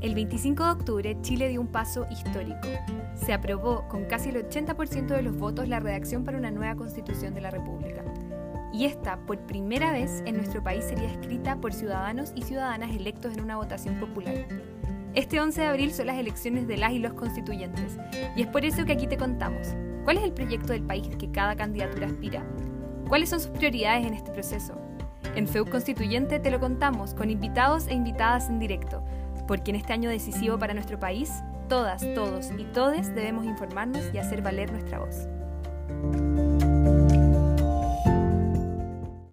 25 de octubre Chile dio un paso histórico. Se aprobó con casi el 80% de los votos la redacción para una nueva constitución de la República. Y esta, por primera vez en nuestro país, sería escrita por ciudadanos y ciudadanas electos en una votación popular. Este 11 de abril son las elecciones de las y los constituyentes, y es por eso que aquí te contamos cuál es el proyecto del país que cada candidatura aspira, cuáles son sus prioridades en este proceso. En FEU Constituyente te lo contamos con invitados e invitadas en directo, porque en este año decisivo para nuestro país, todas, todos y todes debemos informarnos y hacer valer nuestra voz.